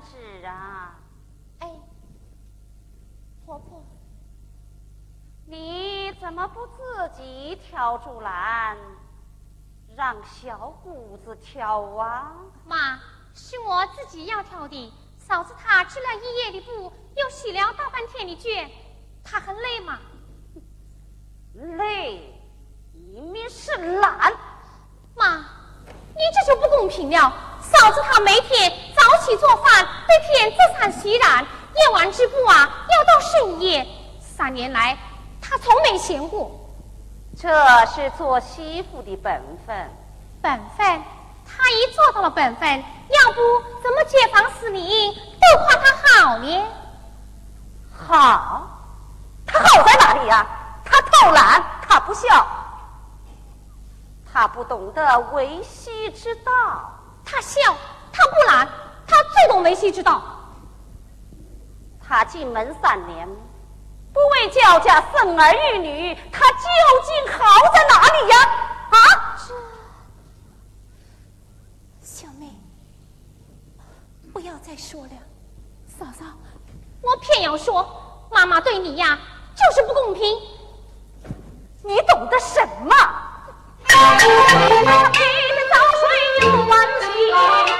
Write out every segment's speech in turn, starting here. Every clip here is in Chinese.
是啊，哎，婆婆，你怎么不自己挑竹篮，让小姑子挑啊？妈，是我自己要挑的。嫂子她织了一夜的布，又洗了大半天的绢，她很累吗？累，一面是懒。妈，你这就不公平了。嫂子她每天。早起做饭，白天做伞洗染，夜晚织布啊，要到深夜。三年来，他从没闲过。这是做媳妇的本分。本分，他一做到了本分，要不怎么街坊四邻都夸他好呢？好，他好在哪里呀？他偷懒，他不孝，他不懂得维系之道。他孝，他不懒。懂维系之道。他进门三年，不为焦家生儿育女，他究竟好在哪里呀？啊！小妹，不要再说了。嫂嫂，我偏要说，妈妈对你呀，就是不公平。你懂得什么？他一天早睡又晚起。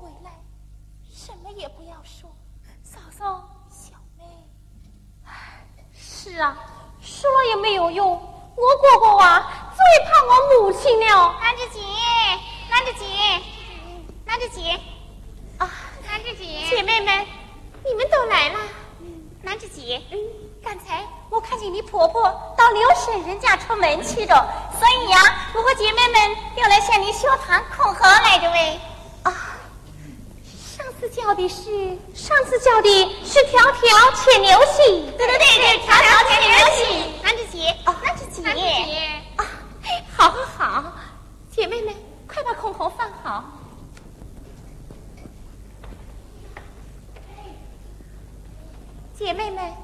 回来，什么也不要说。嫂嫂，小妹，唉，是啊，说了也没有用。我哥哥啊，最怕我母亲了。兰芝姐，兰子姐，兰子姐，啊，兰子姐，姐妹们，你们都来了。兰芝姐，嗯，刚才我看见你婆婆到刘婶人家出门去了，所以呀，我和姐妹们要来向你学堂恐吓来着喂。次叫的是，上次叫的是条条牵牛星。对对对对，条条牵牛星，男子姐，哦，男子姐，姐，啊，好好好，姐妹们，快把孔红放好。姐妹们。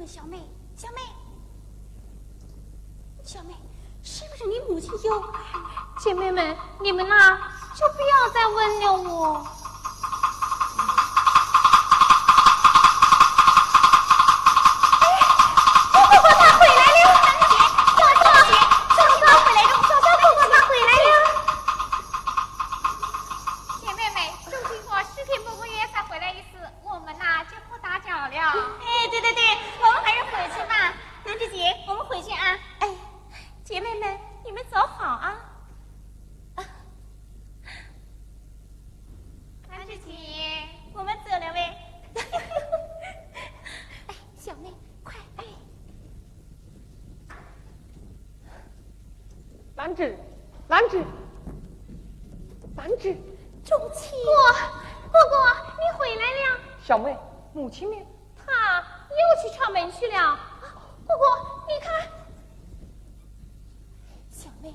问小妹，小妹，小妹，是不是你母亲有？姐妹们，你们呐，就不要再问了我。兰芷，兰芷，兰芷，仲卿，姑，姑姑，你回来了。小妹，母亲呢？他又去敲门去了。姑姑，你看，小妹，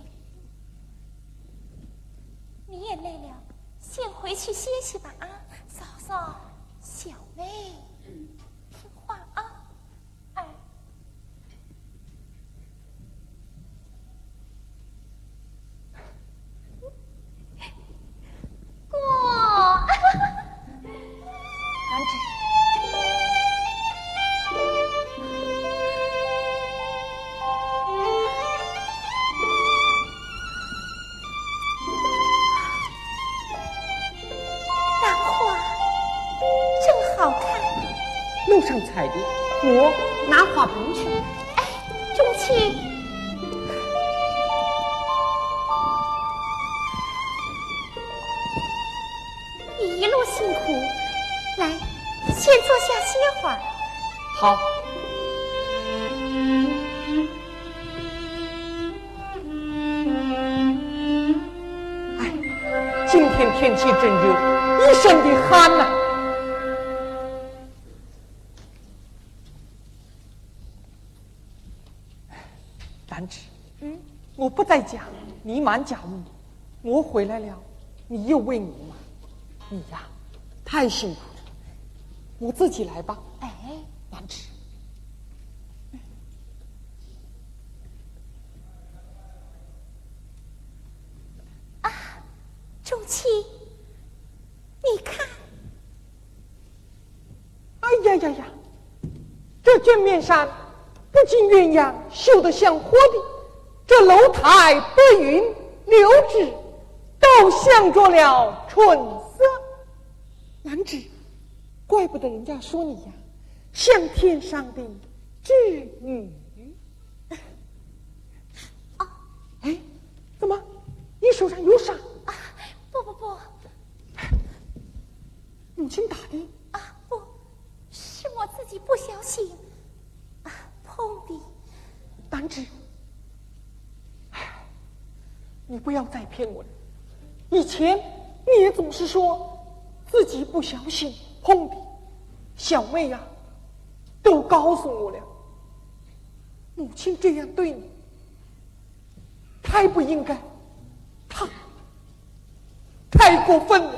你也累了，先回去歇息吧。啊，嫂嫂。我拿花盆去。哎，钟琪，你一路辛苦，来，先坐下歇会儿。好，哎，今天天气真热，一身的汗呐、兰嗯，我不在家，你满家务，我回来了，你又为我忙，你呀，太辛苦了，我自己来吧。哎，兰芷，钟琪，你看，哎呀呀呀！这卷面上不仅鸳鸯绣得像活的，这楼台白云柳枝都镶着了春色。兰芷，怪不得人家说你呀，像天上的织女。啊哎，怎么？你手上有伤？啊，不不不，母亲打的？啊不，是我自己不小心啊碰的。兰芷，唉你骗我的。以前你也总是说自己不小心碰的，小妹呀、都告诉我了。母亲这样对你，太不应该，他太过分了。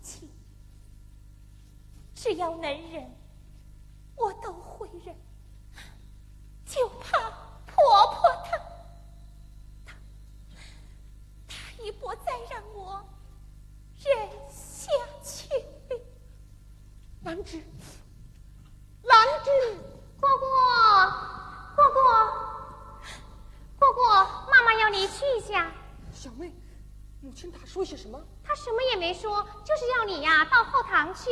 情，只要能忍，我都会忍，就怕。去